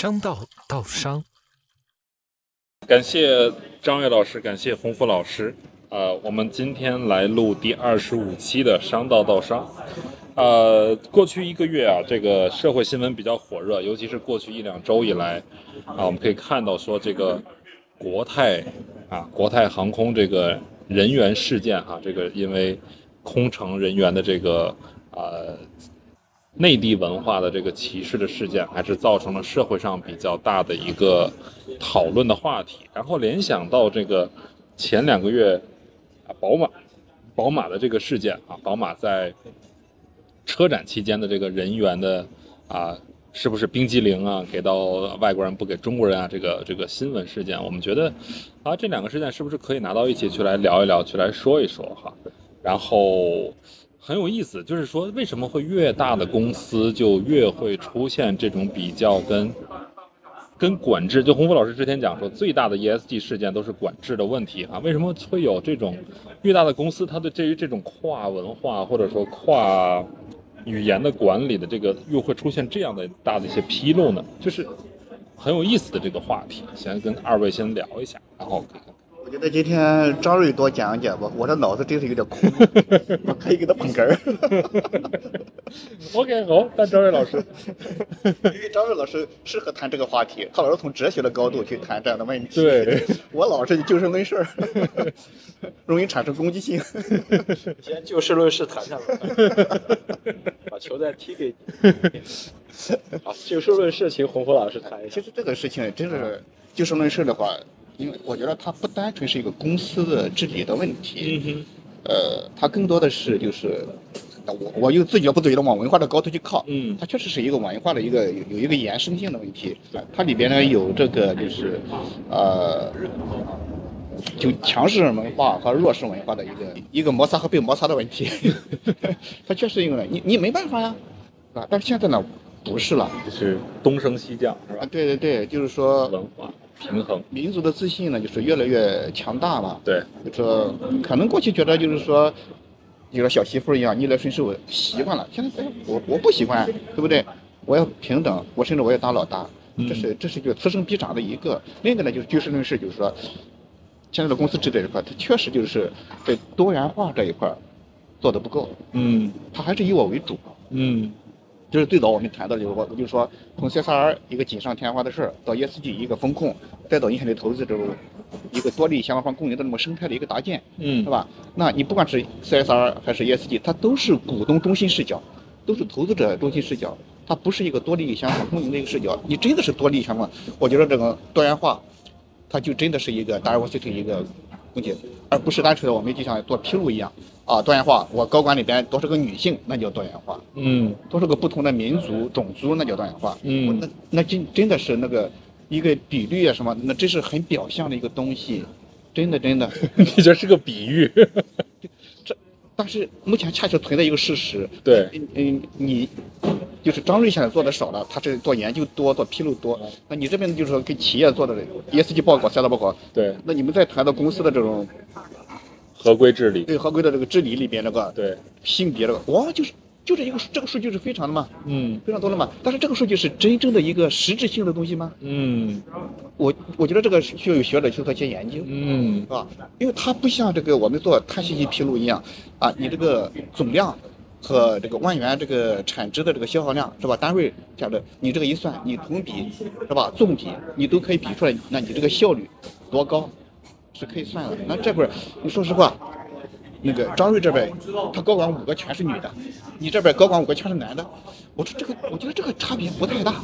商道道商，感谢张悦老师，感谢洪福老师。呃，我们今天来录第二十五期的商道道商。呃，过去一个月啊，这个社会新闻比较火热，尤其是过去一两周以来，啊，我们可以看到说这个国泰啊，国泰航空这个人员事件啊，这个因为空乘人员的这个呃内地文化的这个歧视的事件，还是造成了社会上比较大的一个讨论的话题。然后联想到这个前两个月啊，宝马宝马的这个事件啊，宝马在车展期间的这个人员的啊，是不是冰激凌啊给到外国人不给中国人啊？这个这个新闻事件，我们觉得啊，这两个事件是不是可以拿到一起去来聊一聊，去来说一说哈？然后很有意思，就是说为什么会越大的公司就越会出现这种比较跟跟管制？就洪福老师之前讲说，最大的 ESG 事件都是管制的问题哈。为什么会有这种越大的公司，它对对于这种跨文化或者说跨语言的管理的这个又会出现这样的大的一些纰漏呢？就是很有意思的这个话题，先跟二位先聊一下，然后。我觉得今天张瑞多讲讲吧，我的脑子真是有点空，我可以给他捧哏儿。OK，好，但张瑞老师，因为张瑞老师适合谈这个话题，他老是从哲学的高度去谈这样的问题。对，我老是就事论事，容易产生攻击性。先就事论事谈谈吧，把球再踢给你。好，就事论事，请洪福老师谈一下。其实这个事情真是就事论事的话，因为我觉得它不单纯是一个公司的治理的问题，嗯呃，它更多的是就是，我我又自觉不自觉的往文化的高度去靠，嗯。它确实是一个文化的一个有有一个延伸性的问题，它里边呢有这个就是，呃，就强势文化和弱势文化的一个一个摩擦和被摩擦的问题，它确实因为你你没办法呀，啊，但是现在呢不是了，就是东升西降是啊吧？对对对，就是说文化平衡，民族的自信呢就是越来越强大了，对，就是可能过去觉得就是说，有了小媳妇儿一样逆来顺受习惯了，现在哎我我不习惯，对不对？我要平等，我甚至我要当老大，这是这是一个此生必长的一个。另一个呢就是就事论事，就是说，现在的公司制这一块，它确实就是在多元化这一块做的不够，嗯。它还是以我为主。嗯就是最早我们谈到的，就是我我就说从 CSR 一个锦上添花的事儿，到 ESG 一个风控，再到影响力投资这种一个多利益相关方共赢的这么生态的一个搭建，嗯，是？吧？那你不管是 CSR 还是 ESG，它都是股东中心视角，都是投资者中心视角，它不是一个多利益相关共赢的一个视角。你真的是多利益相关，我觉得这个多元化，它就真的是一个 diversity 一个东西，而不是单纯的我们就像做披露一样啊，多元化，我高管里边多少个女性，那叫多元化。嗯多少个不同的民族、种族，那叫多元化。嗯那那真真的是那个一个比率啊什么，那这是很表象的一个东西，真的真的。你这是个比喻，这但是目前恰恰存在一个事实，对，嗯嗯，你就是张瑞现在做的少了，他是做研究多，做披露多。那你这边就是说给企业做的 ESG 报告、赛道报告，对，那你们再谈到公司的这种合规治理，对合规的这个治理里边那个对，性别这个，哇，就是就这一个这个数据是非常的嘛，嗯非常多的嘛。但是这个数据是真正的一个实质性的东西吗？嗯我我觉得这个需要有学者去做一些研究，嗯是吧？因为它不像这个我们做碳信息披露一样，啊，你这个总量和这个万元这个产值的这个消耗量是吧？单位这样的，你这个一算，你同比是吧？纵比你都可以比出来，那你这个效率多高是可以算的。那这会儿你说实话，那个张瑞这边他高管五个全是女的，你这边高管五个全是男的，我说这个我觉得这个差别不太大。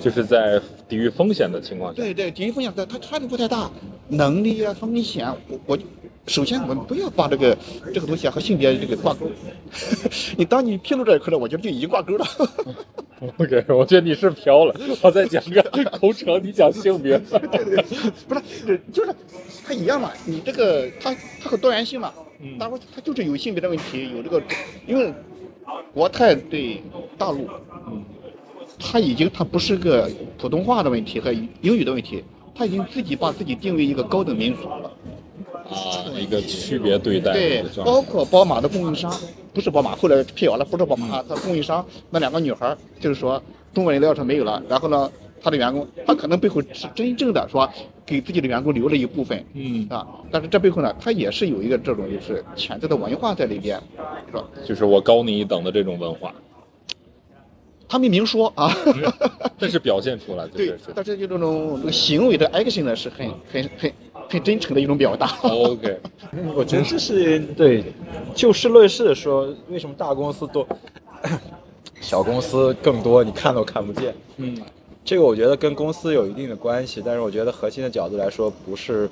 就是在抵御风险的情况下，对对，抵御风险的，他差别不太大，能力啊风险，我我首先我们不要把这个这个东西啊和性别这个挂钩。你当你披露这一块了，我觉得就已经挂钩了。OK，我觉得你是飘了，我再讲个口扯，你讲性别，对对，不是，就是它一样嘛。你这个它它和多元性嘛，嗯大伙它就是有性别的问题，有这个，因为国泰对大陆，嗯它已经它不是个普通话的问题和英语的问题，它已经自己把自己定为一个高等民族了。啊，一个区别对待对包，括宝马的供应商，不是宝马，后来辟谣了，不是宝马，它供应商那两个女孩儿，就是说中国人料车没有了，然后呢，他的员工，他可能背后是真正的说给自己的员工留了一部分，嗯，啊，但是这背后呢，他也是有一个这种就是潜在的文化在里边，是吧？就是我高你一等的这种文化，他没明说啊，但是表现出来就对但是就这种这个行为的 action 呢是很很很很真诚的一种表达。OK，我觉得这是对就事论事说，为什么大公司多，小公司更多，你看都看不见。嗯这个我觉得跟公司有一定的关系，但是我觉得核心的角度来说，不是，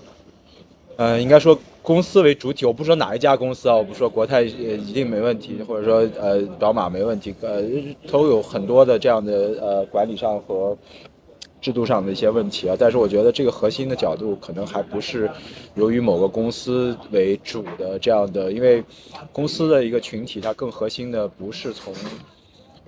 呃，应该说公司为主体。我不说哪一家公司啊，我不说国泰呃一定没问题，或者说呃宝马没问题，呃都有很多的这样的呃管理上和制度上的一些问题啊。但是我觉得这个核心的角度可能还不是由于某个公司为主的这样的，因为公司的一个群体，它更核心的不是从。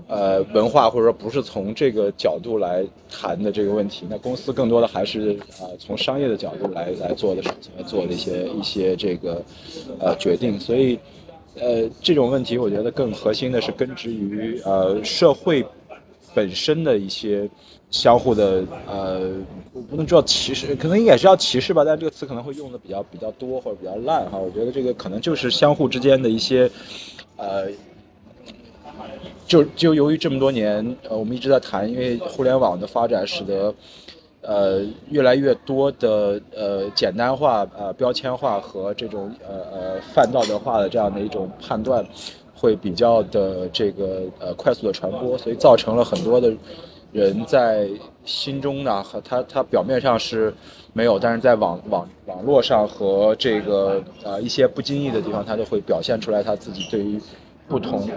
呃，文化或者说不是从这个角度来谈的这个问题，那公司更多的还是、呃从商业的角度来来做的事情，来做的一些一些这个呃决定，所以呃这种问题，我觉得更核心的是根植于呃社会本身的一些相互的呃，我不能叫歧视，可能也是要歧视吧，但这个词可能会用的比较比较多或者比较烂哈，我觉得这个可能就是相互之间的一些呃。就就由于这么多年，呃，我们一直在谈，因为互联网的发展使得，呃，越来越多的呃简单化、呃标签化和这种呃呃泛道德化的这样的一种判断，会比较的这个呃快速的传播，所以造成了很多的人在心中呢，和他他表面上是没有，但是在网网网络上和这个呃一些不经意的地方，他都会表现出来他自己对于。不同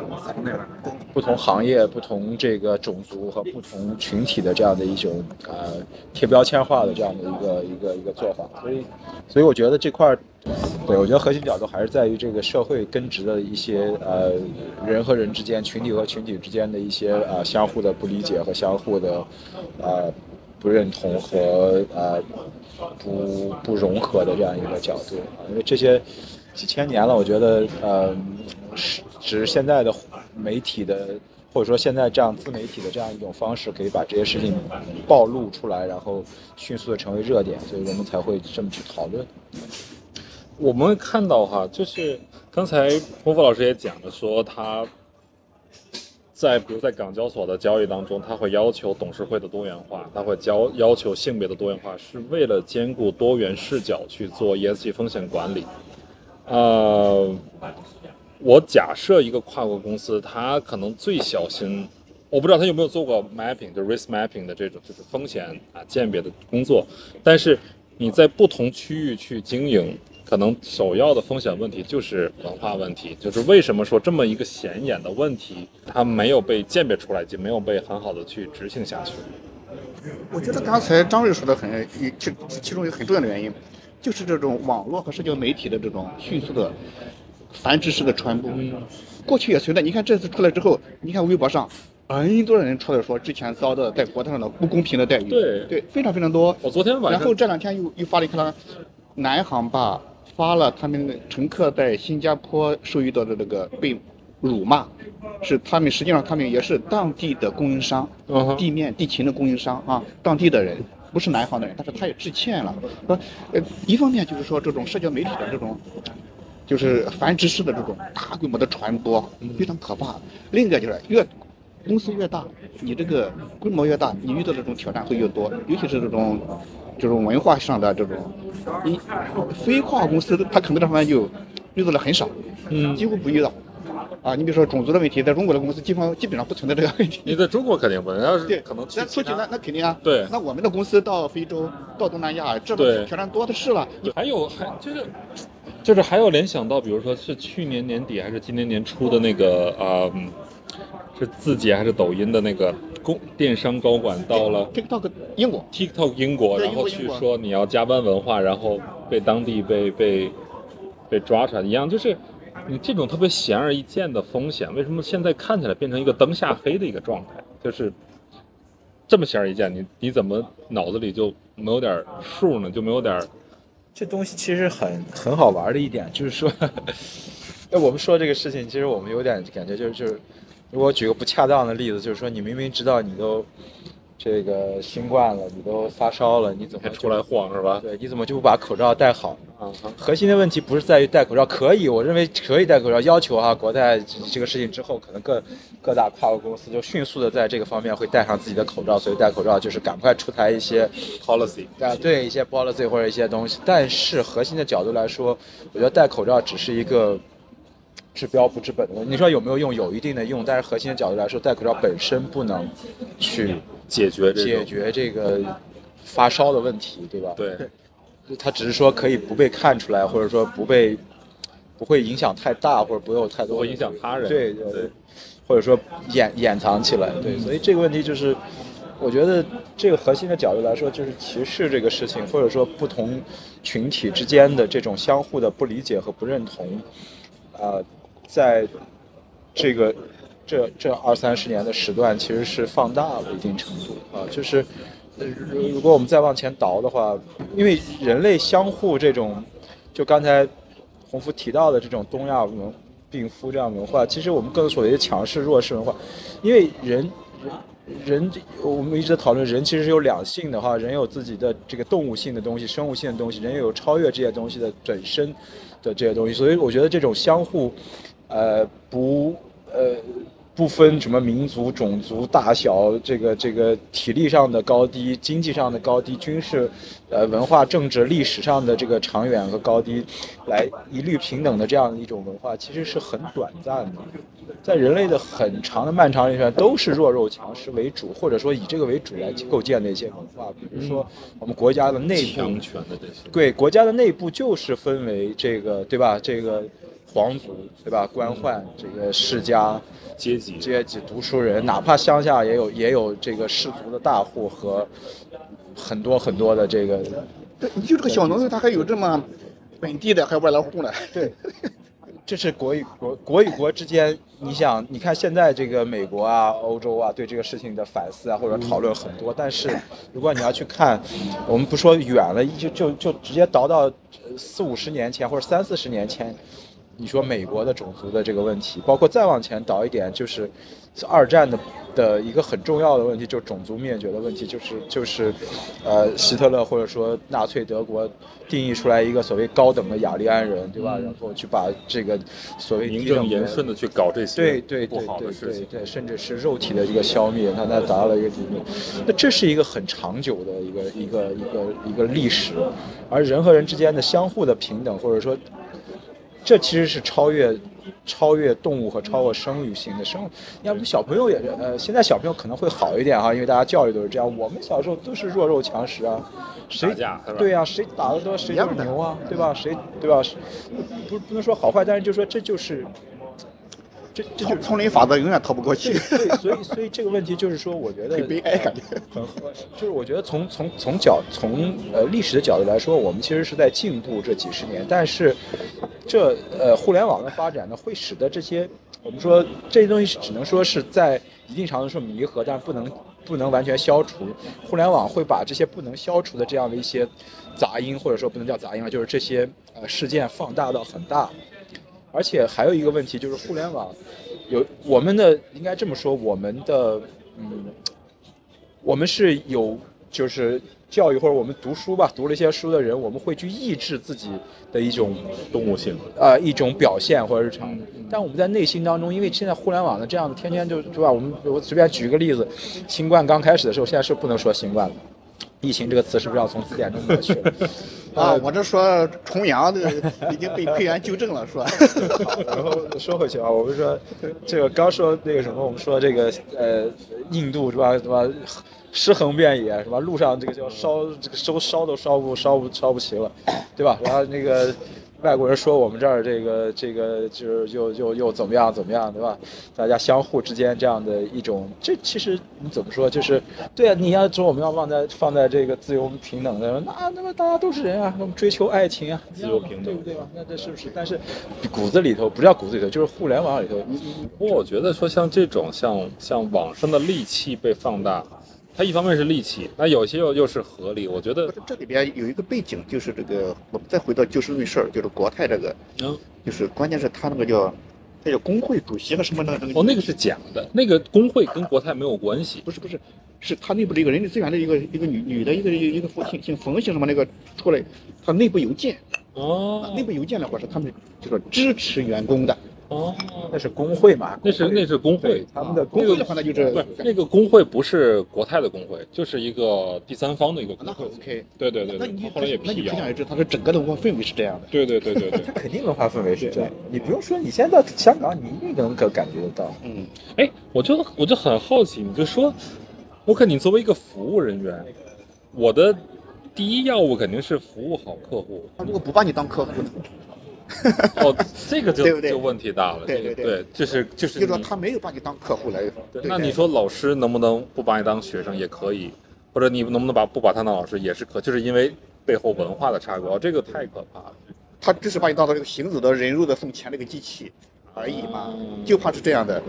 不同行业、不同这个种族和不同群体的这样的一种呃贴标签化的这样的一个一个一个做法，所以所以我觉得这块儿，对我觉得核心角度还是在于这个社会根植的一些呃人和人之间、群体和群体之间的一些呃相互的不理解和相互的呃不认同和呃不不融合的这样一个角度，因为这些几千年了，我觉得呃只是现在的媒体的或者说现在这样自媒体的这样一种方式，可以把这些事情暴露出来，然后迅速的成为热点，所以人们才会这么去讨论。我们看到哈，就是刚才洪福老师也讲了，说他在比如在港交所的交易当中，他会要求董事会的多元化，他会交要求性别的多元化，是为了兼顾多元视角去做 ESG 风险管理。呃，我假设一个跨国公司，它可能最小心，我不知道他有没有做过 mapping，就 risk mapping 的这种就是风险啊鉴别的工作，但是你在不同区域去经营，可能首要的风险问题就是文化问题，就是为什么说这么一个显眼的问题，它没有被鉴别出来，就没有被很好的去执行下去。我觉得刚才张瑞说的很，其其中有很重要的原因，就是这种网络和社交媒体的这种迅速的繁殖式的传播。过去也存在，你看这次出来之后，你看微博上很多人出来说之前遭到在国泰上的不公平的待遇，对对，非常非常多。我昨天晚上然后这两天又又发了一个，南航吧发了他们乘客在新加坡受遇到的那个被辱骂，是他们实际上他们也是当地的供应商，地面地勤的供应商啊，当地的人。不是南航的人，但是他也致歉了。说，呃，一方面就是说这种社交媒体的这种，就是繁殖式的这种大规模的传播，非常可怕。另一个就是越公司越大，你这个规模越大，你遇到的这种挑战会越多，尤其是这种这种文化上的这种，你非跨国公司它可能这方面就遇到的很少，嗯几乎不遇到。啊，你比如说种族的问题，在中国的公司基本上基本上不存在这个问题。你在中国肯定不能，那出去那那肯定啊。对那我们的公司到非洲、到东南亚，这种挑战多的是了。还有还就是就是还有联想到，比如说是去年年底还是今年年初的那个啊、嗯是字节还是抖音的那个公电商高管到了 TikTok 英国，TikTok 英国，然后去说你要加班文化，然后被当地被被被抓出来一样，就是你这种特别显而易见的风险，为什么现在看起来变成一个灯下黑的一个状态？就是这么显而易见，你你怎么脑子里就没有点数呢？就没有点这东西其实很很好玩的一点，就是说，哎，我们说这个事情，其实我们有点感觉就是就是，如果举个不恰当的例子，就是说你明明知道你都这个新冠了，你都发烧了，你怎么还出来晃是吧？对，你怎么就不把口罩戴好？啊，核心的问题不是在于戴口罩，可以，我认为可以戴口罩。要求哈，国泰这这个事情之后，可能各各大跨国公司就迅速的在这个方面会戴上自己的口罩，所以戴口罩就是赶快出台一些 policy 啊，对一些 policy 或者一些东西。但是核心的角度来说，我觉得戴口罩只是一个治标不治本的问题。你说有没有用？有一定的用，但是核心的角度来说，戴口罩本身不能去解决这解决这个发烧的问题，对吧？对。他只是说可以不被看出来，或者说不被不会影响太大，或者不会有太多会影响他人。对对。或者说掩掩藏起来，对，所以这个问题就是，我觉得这个核心的角度来说，就是歧视这个事情，或者说不同群体之间的这种相互的不理解和不认同，啊、在这个这这二三十年的时段，其实是放大了一定程度啊，就是。如如果我们再往前倒的话，因为人类相互这种，就刚才洪福提到的这种东亚文病夫这样文化，其实我们更所谓的强势弱势文化，因为人人人，我们一直在讨论人其实是有两性的哈，人有自己的这个动物性的东西、生物性的东西，人也有超越这些东西的本身的这些东西，所以我觉得这种相互，呃不呃。不分什么民族、种族大小，这个这个体力上的高低、经济上的高低、军事、呃文化、政治、历史上的这个长远和高低，来一律平等的这样的一种文化，其实是很短暂的。在人类的很长的漫长历史上，都是弱肉强食为主，或者说以这个为主来构建的一些文化。比如说我们国家的内部强权的这些，对国家的内部就是分为这个对吧？这个皇族对吧？官宦这个世家。阶级阶级读书人，哪怕乡下也有也有这个氏族的大户和很多很多的这个，对，你就这个小农村，他还有这么本地的，还有外来户呢。对，这是国与国国与国之间，你想，你看现在这个美国啊、欧洲啊对这个事情的反思啊或者讨论很多，但是如果你要去看，我们不说远了，就就就直接倒到四五十年前或者三四十年前。你说美国的种族的这个问题，包括再往前倒一点，就是二战的的一个很重要的问题，就是种族灭绝的问题，就是就是，呃，希特勒或者说纳粹德国定义出来一个所谓高等的雅利安人，对吧？然后去把这个所谓名正言顺的去搞这些对对对对。对对，甚至是肉体的一个消灭，它它达到了一个地步。那这是一个很长久的一个一个一个一个历史，而人和人之间的相互的平等，或者说。这其实是超越超越动物和超过生育性的生物。要不小朋友也，呃，现在小朋友可能会好一点哈，因为大家教育都是这样。我们小时候都是弱肉强食啊，谁打架是吧对呀、谁打得多谁就是牛啊，对吧？谁对吧？不不能说好坏，但是就说这就是，这这就是丛林法则永远逃不过去，对，所以所以这个问题就是说，我觉得很悲哀感觉。很合就是我觉得从从从角从呃历史的角度来说，我们其实是在进步这几十年，但是这呃互联网的发展呢，会使得这些我们说这些东西只能说是在一定程度上弥合，但不能不能完全消除。互联网会把这些不能消除的这样的一些杂音，或者说不能叫杂音了，就是这些呃事件放大到很大。而且还有一个问题就是互联网有我们的应该这么说，我们的嗯，我们是有就是教育或者我们读书吧，读了一些书的人，我们会去抑制自己的一种动物性，呃一种表现或者日常。但我们在内心当中，因为现在互联网的这样的天天就对吧？我们我随便举一个例子，新冠刚开始的时候，现在是不能说新冠了。疫情这个词是不是要从字典中抹去？啊，我这说重阳的 已经被科员纠正了，是吧？好，然后说回去啊，我们说这个刚说那个什么，我们说这个呃，印度是吧？什么尸横遍野是吧？路上这个叫烧，这个烧烧都烧不烧不烧不齐了，对吧？然后那个外国人说我们这儿这个这个就是又又又怎么样怎么样，对吧？大家相互之间这样的一种，这其实你怎么说？就是对啊，你要说我们要放在放在这个自由平等的，那那么大家都是人啊，我们追求爱情啊，自由平等对不对吧？那这是不是？但是骨子里头不叫骨子里头，就是互联网里头，不过我觉得说像这种像像网上的戾气被放大，它一方面是戾气，那有些又又是合理。我觉得这里边有一个背景，就是这个，我们再回到就事论事儿，就是国泰这个，嗯，就是关键是他那个叫，他叫工会主席和什么那个，哦，那个是假的，那个工会跟国泰没有关系。不是不是，是他内部的一个人力资源的一个一个女女的一个一个一个姓姓冯姓什么那个出来，他内部邮件，哦内部邮件的话是他们就说支持员工的，哦，那是工会嘛？那是那是工会，他们的工会的话那就是不是那个工会不是国泰的工会，就是一个第三方的一个工那会。OK，对对对对，那你他后来也那你。可想而知，他的整个的文化氛围是这样的。对对对对对。他肯定文化氛围是这样，你不用说，你现在到香港，你一定能够感觉得到。嗯，哎，我就我就很好奇，你就说，我肯你作为一个服务人员，我的第一要务肯定是服务好客户。他如果不把你当客户呢，哦，这个就对不对就问题大了。对对对对，就是就是就说他没有把你当客户来。那你说老师能不能不把你当学生也可以，或者你能不能把不把他当老师也是可，就是因为背后文化的差距，哦，这个太可怕了。他只是把你当做这个行走的人肉的送钱的一个机器而已嘛，嗯就怕是这样的，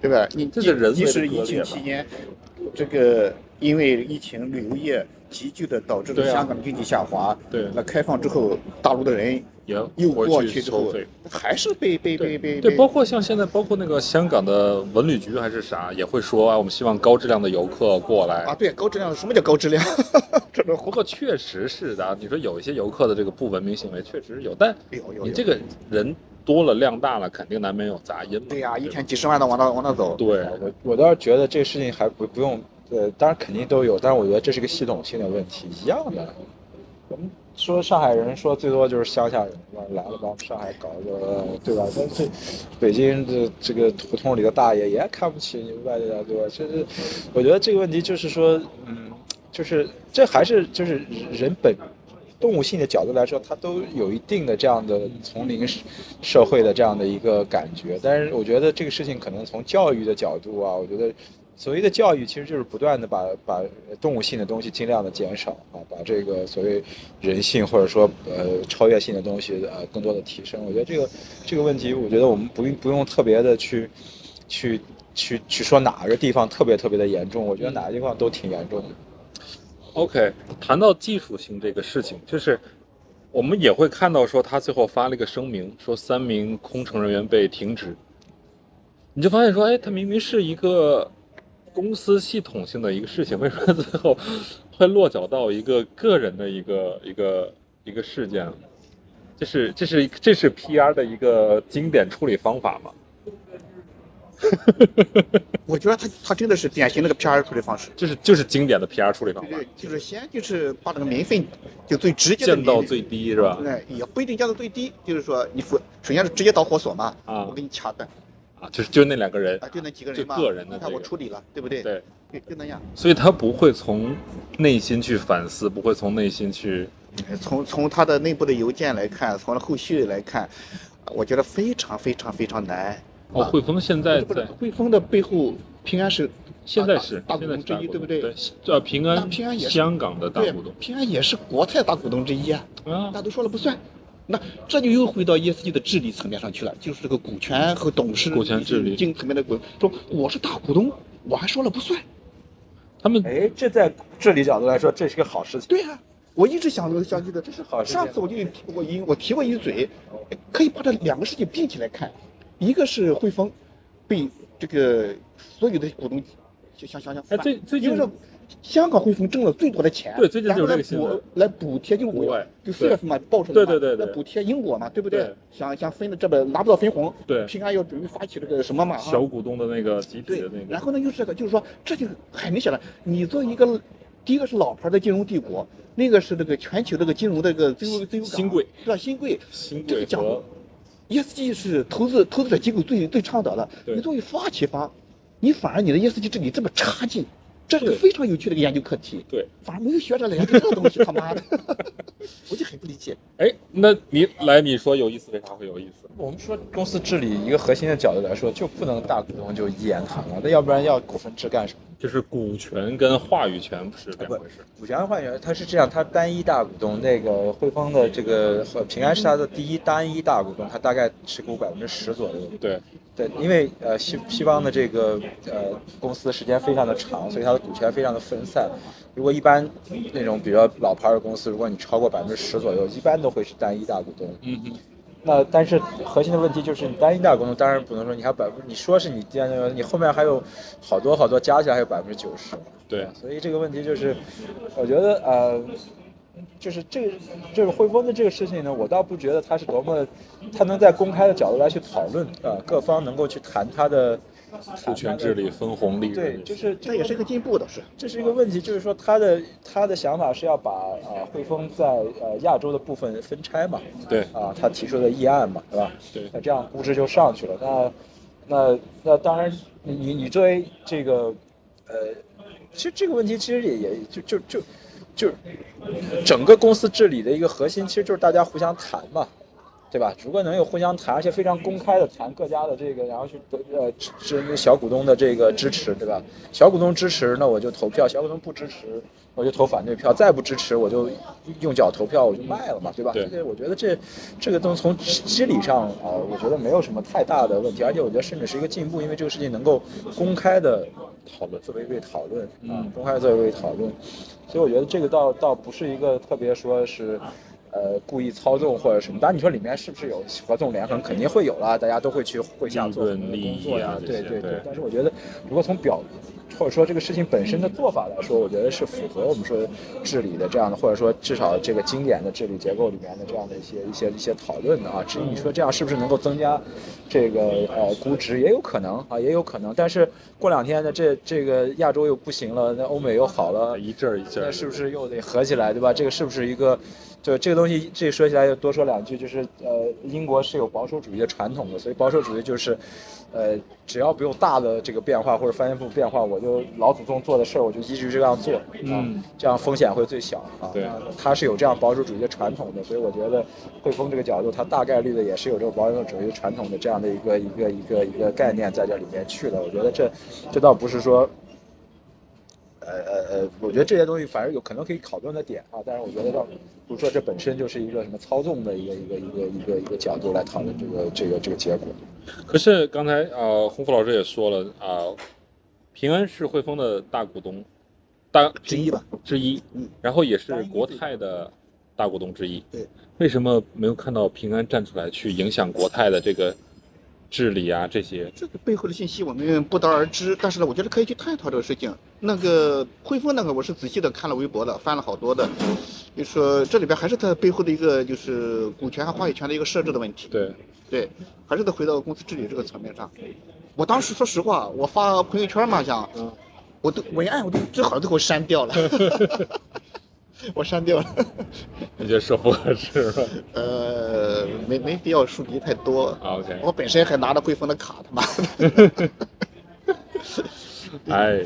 对吧？你这是人即为的使疫情期间，这个因为疫情旅游业急剧的导致了香港的经济下滑，对那开放之后，大陆的人也又回过去之后。，还是被被被被对，包括像现在，包括那个香港的文旅局还是啥，也会说啊，我们希望高质量的游客过来。啊，对高质量的，什么叫高质量？这种不过确实是的，你说有一些游客的这个不文明行为确实有，但有有有你这个人多了量大了，肯定难免有杂音嘛。对呀、一天几十万的往那往那走，对，我我倒是觉得这个事情还不不用，呃，当然肯定都有，但是我觉得这是个系统性的问题，一样的。我们说上海人说最多就是乡下人，吧？来了帮上海搞个，对吧？但是北京的这个胡同里的大爷也看不起你外地的，对吧？就是我觉得这个问题就是说，嗯，就是这还是就是人本动物性的角度来说，它都有一定的这样的丛林社会的这样的一个感觉。但是我觉得这个事情可能从教育的角度啊，我觉得所谓的教育其实就是不断的把把动物性的东西尽量的减少啊，把这个所谓人性或者说呃超越性的东西呃更多的提升。我觉得这个这个问题，我觉得我们不用不用特别的去去去去说哪个地方特别特别的严重，我觉得哪个地方都挺严重的。OK，谈到技术性这个事情，就是我们也会看到说他最后发了一个声明，说三名空乘人员被停职。你就发现说，哎，他明明是一个公司系统性的一个事情，为什么最后会落脚到一个个人的一个一个一个事件？这是这是这是 PR 的一个经典处理方法吗？我觉得他他真的是典型那个 PR 处理方式，就是就是经典的 PR 处理方法对，，就是先就是把这个民愤就最直接的降到最低是吧？哎，也不一定降到最低，就是说你首首先是直接导火索嘛，啊我给你掐断啊，就是就是那两个人啊，就那几个人嘛，就个人的你看这个我处理了，对不对？对。对，就那样。所以他不会从内心去反思，不会从内心去。从从他的内部的邮件来看，从后续来看，我觉得非常非常非常难。哦，汇丰现在汇丰的背后，平安是现在是大大股东之一，对不对？对，呃，平安平安也是香港的大股东，平安也是国泰大股东之一啊，啊大家都说了不算。那这就又回到 ESG 的治理层面上去了，就是这个股权和董事、股权治理经层面的股，说我是大股东，我还说了不算。他们哎，这在治理角度来说，这是个好事情。对啊、我一直想这个相机的，这是好事情上次我就提过一，我提过一嘴，可以把这两个事情并起来看，一个是汇丰被这个所有的股东想想想想哎翻，最最近因为是香港汇丰挣了最多的钱，对最近就是这个新闻。补来补贴，就国外就四月份嘛报出来嘛，对对对对。来补贴英国嘛，对不对？想想分的这边拿不到分红，对。平安要准备发起这个什么嘛，小股东的那个集体对。的那，个。然，后呢，又是这个，就是说，这就很明显了。你作为一个，第一个是老牌的金融帝国，那个是这个全球这个金融的这个自由自由港新贵，对吧？新贵，新这个讲 ESG 是投资投资者机构最最倡导的。你作为发起方，你反而你的 ESG 治理这么差劲，这是个非常有趣的一个研究课题。对，反而没有学者来研究这个东西，他妈的，我就很不理解。哎，那你来你说有意思，为啥会有意思？我们说公司治理一个核心的角度来说，就不能大股东就一言堂了，那要不然要股份制干什么？就是股权跟话语权不是两回事。股权话语权，它是这样，它单一大股东，那个汇丰的这个呃平安是它的第一单一大股东，它大概持股百分之十左右。对，对，因为呃西西方的这个呃公司时间非常的长，所以它的股权非常的分散。如果一般那种比较老牌的公司，如果你超过百分之十左右，一般都会是单一大股东。嗯哼，那但是核心的问题就是，你单一大股东当然不能说你还百分，你说是你第二，你后面还有好多好多加起来还有百分之九十。对对所以这个问题就是，我觉得呃，就是这个就是汇丰的这个事情呢，我倒不觉得它是多么，它能在公开的角度来去讨论啊、各方能够去谈它的父权治理、分红利对，就是这也是一个进步，倒是。这是一个问题，就是说他的他的想法是要把啊汇丰在呃亚洲的部分分拆嘛，对啊，他提出的议案嘛，对吧？对那这样估值就上去了。那那那当然，你你你作为这个呃，其实这个问题其实也也就就就就整个公司治理的一个核心，其实就是大家互相谈嘛。对吧？如果能有互相谈，而且非常公开的谈各家的这个，然后去得呃支支那个小股东的这个支持，对吧？小股东支持，那我就投票；小股东不支持，我就投反对票；再不支持，我就用脚投票，我就卖了嘛，对吧？对这个我觉得这这个东西从机理上啊、我觉得没有什么太大的问题，而且我觉得甚至是一个进步，因为这个事情能够公开的讨论，作为被讨论啊嗯，公开地作为被讨论，所以我觉得这个倒倒不是一个特别说是。呃，故意操纵或者什么？当然，你说里面是不是有合纵连横，肯定会有啦，大家都会去会下做工作呀，啊对对对但是我觉得，如果从表或者说这个事情本身的做法来说，我觉得是符合我们说治理的这样的，或者说至少这个经典的治理结构里面的这样的一些一些一些讨论的啊。至于你说这样是不是能够增加这个呃估值，也有可能啊，也有可能。但是过两天呢，这这个亚洲又不行了，那欧美又好了，一阵儿一阵儿，那是不是又得合起来，对吧？这个是不是一个，就这个东西，这说起来又多说两句，就是呃，英国是有保守主义的传统的，所以保守主义就是，呃，只要不用大的这个变化或者翻天覆变化，我就老祖宗做的事儿，我就一直这样做，啊嗯，这样风险会最小啊。对那它是有这样保守主义的传统的，所以我觉得汇丰这个角度，它大概率的也是有这个保守主义传统的这样的一个一个一个一个概念在这里面去的。我觉得这这倒不是说。呃呃呃，我觉得这些东西反而有可能可以讨论的点啊，但是我觉得倒不是说这本身就是一个什么操纵的一个一个一个一个一个角度来讨论这个这个这个结果。可是刚才呃，洪福老师也说了啊、平安是汇丰的大股东，大之一吧之一，嗯，然后也是国泰的大股东之一。对，为什么没有看到平安站出来去影响国泰的这个治理啊？这些这个背后的信息我们不得而知，但是呢，我觉得可以去探讨这个事情。那个汇丰那个，我是仔细的看了微博的，翻了好多的，就说这里边还是它背后的一个就是股权和话语权的一个设置的问题。对，对，还是得回到公司治理这个层面上。我当时说实话，我发朋友圈嘛，想，嗯我都文案我都最好都给我删掉了，我删掉了。你觉得说不合适吧呃，没没必要树敌太多。啊？OK，我本身还拿着汇丰的卡，他妈的。哎，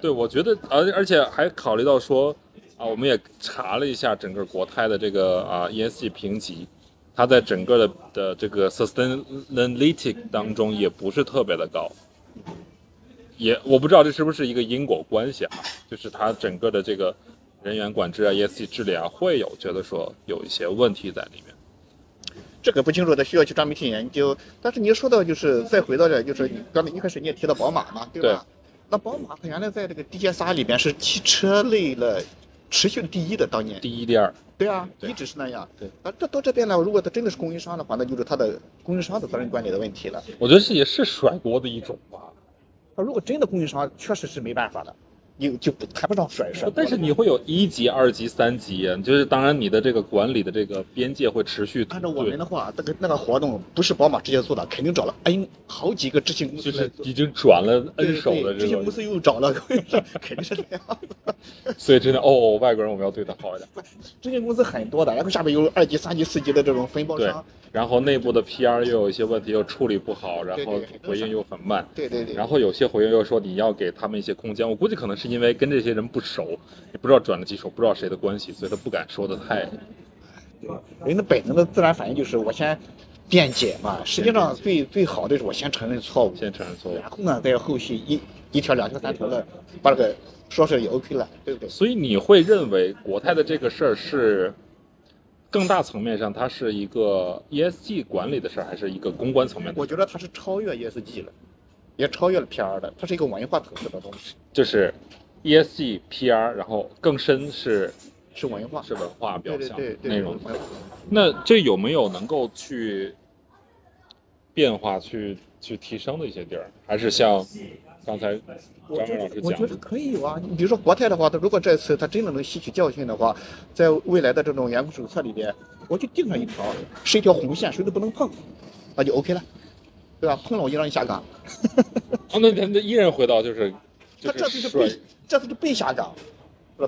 对，我觉得，而而且还考虑到说，啊，我们也查了一下整个国泰的这个啊 ESG 评级，它在整个的的这个 sustainability 当中也不是特别的高，也我不知道这是不是一个因果关系啊，就是它整个的这个人员管制啊、ESG 治理啊，会有觉得说有一些问题在里面。这个不清楚的，需要去专门去研究。但是你说到就是再回到这，就是你刚才一开始你也提到宝马嘛，对吧？那宝马它原来在这个 DJSR 里边是汽车类的持续第一的，当年。第一、第二，对啊，对一直是那样。对。啊，这到这边来，如果他真的是供应商的话，那就是他的供应商的责任管理的问题了。我觉得这也是甩锅的一种吧。他如果真的供应商，确实是没办法的，你就不谈不上甩甩锅。但是你会有一级、二级、三级啊，就是当然你的这个管理的这个边界会持续。按照我们的话，那个那个活动不是宝马直接做的，肯定找了 N 好几个执行公司就。是已经转了 N 手的对这种，执行公司又找了，肯定是这样。所以真的哦，外国人我们要对他好一点。执行公司很多的，然后下面有二级、三级、四级的这种分包对商。然后内部的 PR 又有一些问题，又处理不好，然后回应又很慢。对对对。然后有些回应又说你要给他们一些空间，我估计可能是因为跟这些人不熟，也不知道转了几手，不知道谁的关系，所以他不敢说的太。对，人的本能的自然反应就是我先辩解嘛。实际上最最好的是我先承认错误，先承认错误。然后呢，再后续一一条、两条、三条的把这个说是也 OK 了，对不对？所以你会认为国泰的这个事儿是更大层面上，它是一个 ESG 管理的事儿，还是一个公关层面的事？我觉得它是超越 ESG 了，也超越了 PR 的，它是一个文化层次的东西，就是 ESG、PR，然后更深是是文化，是文化表象内容。那这有没有能够去变化、去去提升的一些地儿？还是像刚才张明老师讲的得我觉得，可以有啊。你比如说国泰的话，他如果这次他真的能吸取教训的话，在未来的这种员工手册里边，我就定上一条，是一条红线，谁都不能碰，那就 OK 了，对吧？碰了我就让你下岗。哦，那那那依然回到就是就他这次是被这次是被下岗？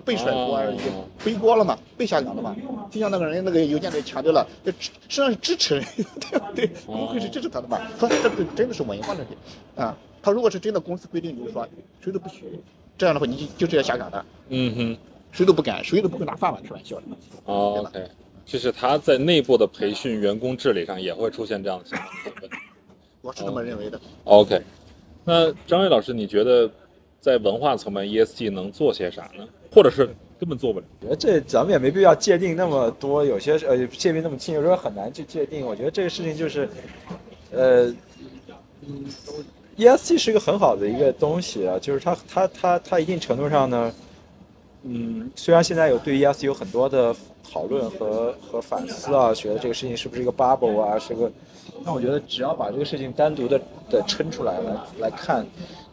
被甩锅而已哦，背锅了嘛，被下岗了嘛。就像那个人那个邮件里强调了，这实际上是支持人，对 不对？哦不会是支持他的嘛？他这个真的是文化问题啊。他如果是真的公司规定，就是说谁都不许，这样的话你就就是要下岗的，嗯哼。谁都不敢，谁都不会拿饭碗开玩笑的。哦对就是他在内部的培训、员工治理上也会出现这样的情况。我是这么认为的。OK，那张伟老师，你觉得在文化层面，ESG 能做些啥呢？或者是根本做不了？我觉得这咱们也没必要界定那么多，有些呃界定那么清，有时候很难去界定。我觉得这个事情就是，呃，嗯，ESG 是一个很好的一个东西啊，就是它它它它一定程度上呢，嗯，虽然现在有对 ESG 有很多的讨论和和反思啊，觉得这个事情是不是一个 bubble 啊，是个，那我觉得只要把这个事情单独的的撑出来来来看，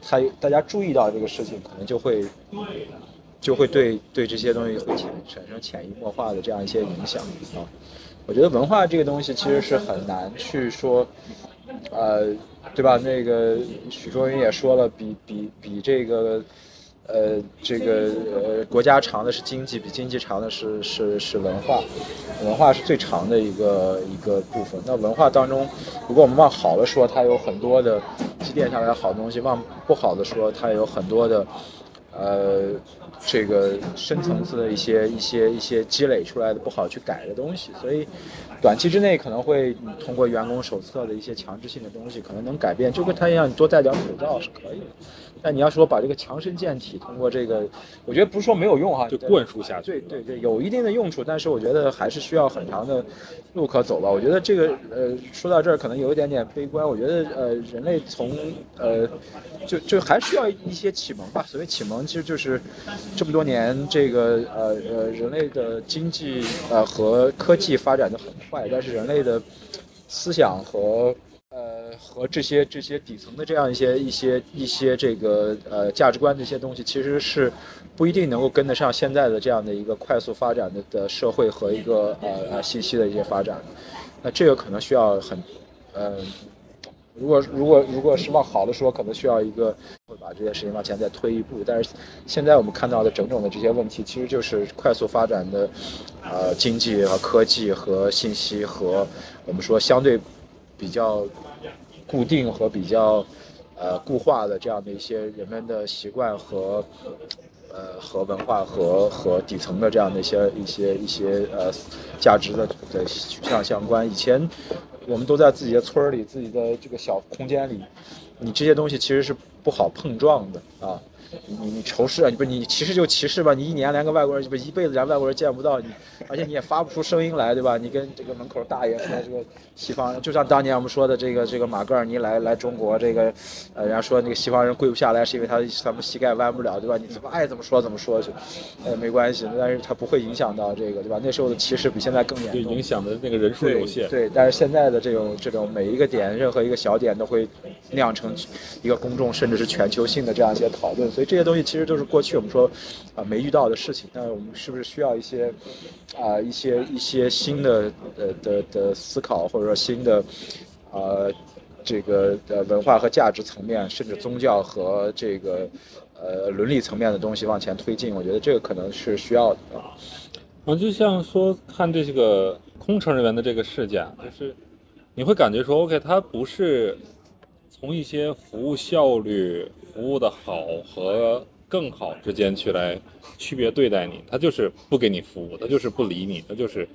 他大家注意到这个事情，可能就会就会对对这些东西会产产生潜移默化的这样一些影响啊。我觉得文化这个东西其实是很难去说，呃，对吧？那个许卓云也说了，比比比这个，呃，这个呃国家长的是经济，比经济长的是是是文化，文化是最长的一个一个部分。那文化当中，如果我们往好了说，它有很多的积淀下来的好东西；往不好的说，它有很多的。呃，这个深层次的一些一些一些积累出来的不好去改的东西，所以短期之内可能会通过员工手册的一些强制性的东西，可能能改变，就跟他一样，你多戴点口罩是可以的。但你要说把这个强身健体通过这个，我觉得不是说没有用哈，就灌输下去对对对，有一定的用处，但是我觉得还是需要很长的路可走吧。我觉得这个呃，说到这儿可能有一点点悲观。我觉得呃，人类从呃，就就还需要一些启蒙吧。所谓启蒙，其实就是这么多年这个呃呃，人类的经济呃和科技发展的很快，但是人类的思想和呃和这些这些底层的这样一些一些一些这个呃价值观这些东西，其实是不一定能够跟得上现在的这样的一个快速发展的的社会和一个呃呃信息的一些发展。那这个可能需要很呃。如果如果如果是往好的说，可能需要一个会把这件事情往前再推一步。但是现在我们看到的种种的这些问题，其实就是快速发展的，呃，经济和科技和信息和我们说相对比较固定和比较呃固化的这样的一些人们的习惯和呃和文化和和底层的这样的一些一些一些呃价值的的取向相关。以前我们都在自己的村里、自己的这个小空间里，你这些东西其实是不好碰撞的啊。你你仇视啊，你不你歧视就歧视吧，你一年连个外国人不一辈子连外国人见不到你，而且你也发不出声音来，对吧？你跟这个门口大爷说这个西方人，就像当年我们说的这个这个马格尔尼来来中国，这个呃人家说那个西方人跪不下来是因为他他们膝盖弯不了，对吧？你怎么爱怎么说怎么说去，呃没关系，但是他不会影响到这个，对吧？那时候的歧视比现在更严重，就影响的那个人数有限。对，但是现在的这种这种每一个点，任何一个小点都会酿成一个公众甚至是全球性的这样一些讨论，所以这些东西其实都是过去我们说啊、没遇到的事情。那我们是不是需要一些啊、一些一些新的呃的的思考，或者说新的啊、这个呃文化和价值层面，甚至宗教和这个呃伦理层面的东西往前推进？我觉得这个可能是需要的。啊啊，就像说看这个空乘人员的这个事件，就是你会感觉说，OK，他不是从一些服务效率、服务的好和更好之间去来区别对待你，他就是不给你服务，他就是不理你，他就是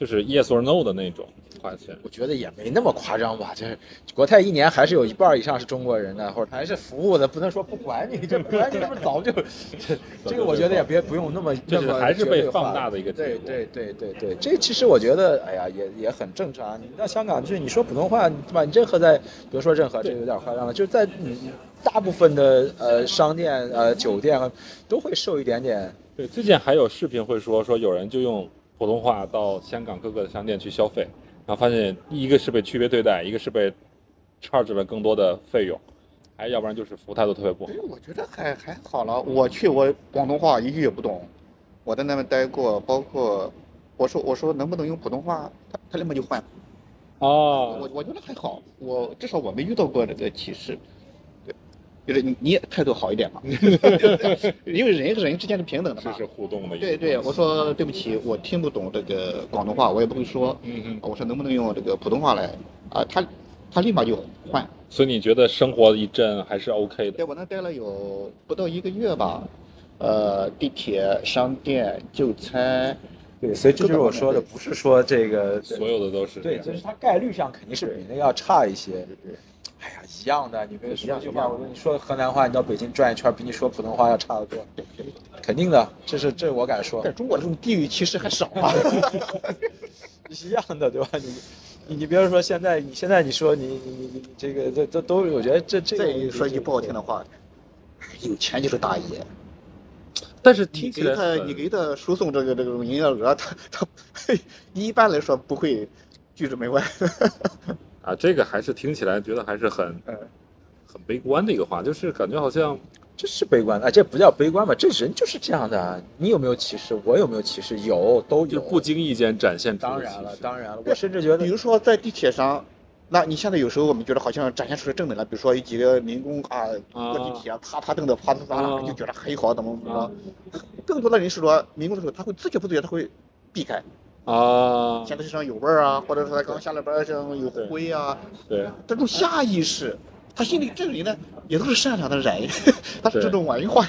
就是 yes or no 的那种花钱。我觉得也没那么夸张吧，就是国泰一年还是有一半以上是中国人的，或者还是服务的，不能说不管你，这不管你，这不是早就，这 这个我觉得也别不用那么就是那么还是被放大的一个对对对对对，这其实我觉得，哎呀，也也很正常。你到香港去，你说普通话，对吧？你任何在，比如说任何，这个有点夸张了，就是在你大部分的呃商店、呃酒店啊都会受一点点对，最近还有视频会说说有人就用普通话到香港各个的商店去消费，然后发现一个是被区别对待，一个是被 charge 了更多的费用，还要不然就是服务态度特别不好。我觉得还还好了。我去，我广东话一句也不懂，我在那边待过，包括我说我说能不能用普通话，他他立马就换。哦，我我觉得还好，我至少我没遇到过这个歧视。对，就是你你也态度好一点嘛，因为人和人之间是平等的嘛。这是互动的一对对，我说对不起，我听不懂这个广东话，我也不会说。嗯嗯。我说能不能用这个普通话来啊？他他立马就换。所以你觉得生活一阵还是 OK 的？对我那待了有不到一个月吧，呃，地铁、商店、就餐，对，所以这就是我说的，不是说这个所有的都是对，就是它概率上肯定是比那个要差一些。哎呀，一样的，你跟说句话，我跟你说河南话，你到北京转一圈，比你说普通话要差得多，肯定的，这是这我敢说在，中国这种地域歧视还少啊。一样的，对吧？你你你别说现在，你现在你说你你你你这个这这都，我觉得这这个再说一句不好听的话，有钱就是大爷。但是你听起来给他，你给他输送这个这种营业额，他他 一般来说不会拒之门外。啊，这个还是听起来觉得还是很嗯，很悲观的一个话，就是感觉好像这是悲观啊，这不叫悲观吧？这人就是这样的啊。你有没有歧视？我有没有歧视？有，都有。就不经意间展现出当然了，当然了，我甚至觉得比如说在地铁上，那你现在有时候我们觉得好像展现出来正能量，比如说有几个民工啊啊过地铁啊，啪啪蹬的啪啪啪啊就觉得很好，怎么怎么。更多的人是说民工的时候，他会自觉不自觉他会避开，啊，显得身上有味儿啊，或者说他刚下了班身上有灰啊，对，这种下意识。他心里这个人呢，也都是善良的人，他是这种文化。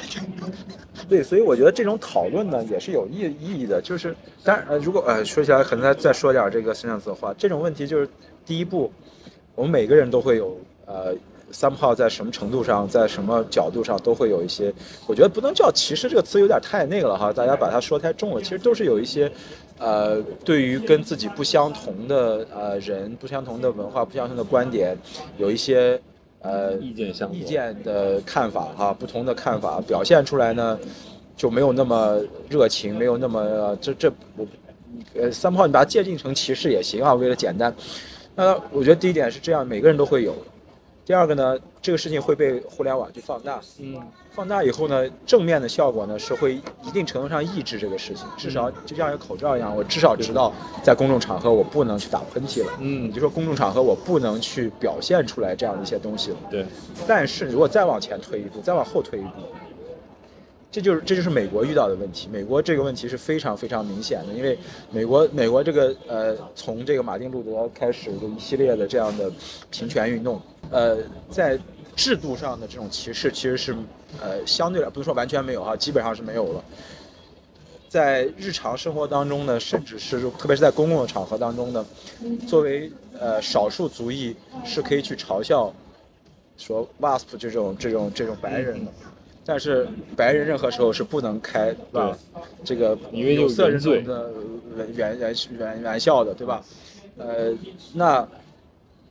对，所以我觉得这种讨论呢也是有意意义的。就是，当然，呃，如果呃说起来，可能再再说点这个深层次的话，这种问题就是第一步，我们每个人都会有呃。三炮在什么程度上，在什么角度上都会有一些，我觉得不能叫歧视这个词有点太那个了哈，大家把它说太重了。其实都是有一些，呃，对于跟自己不相同的呃人、不相同的文化、不相同的观点，有一些呃意见相意见的看法哈，不同的看法表现出来呢，就没有那么热情，没有那么、呃这这我呃三炮你把它界定成歧视也行啊，为了简单。那我觉得第一点是这样，每个人都会有。第二个呢，这个事情会被互联网去放大，嗯，放大以后呢，正面的效果呢是会一定程度上抑制这个事情，至少就像一个口罩一样，我至少知道在公众场合我不能去打喷嚏了，嗯。也就说公众场合我不能去表现出来这样的一些东西了。对，但是如果再往前推一步，再往后推一步，这就是这就是美国遇到的问题。美国这个问题是非常非常明显的，因为美国美国这个呃，从这个马丁路德开始的一系列的这样的平权运动，呃，在制度上的这种歧视其实是呃相对来不能说完全没有哈，基本上是没有了。在日常生活当中呢，甚至是特别是在公共场合当中呢，作为呃少数族裔是可以去嘲笑说 WASP 这种这种这种白人的，但是白人任何时候是不能开吧这个因为有有色人种的玩玩玩玩玩笑的，对吧？呃，那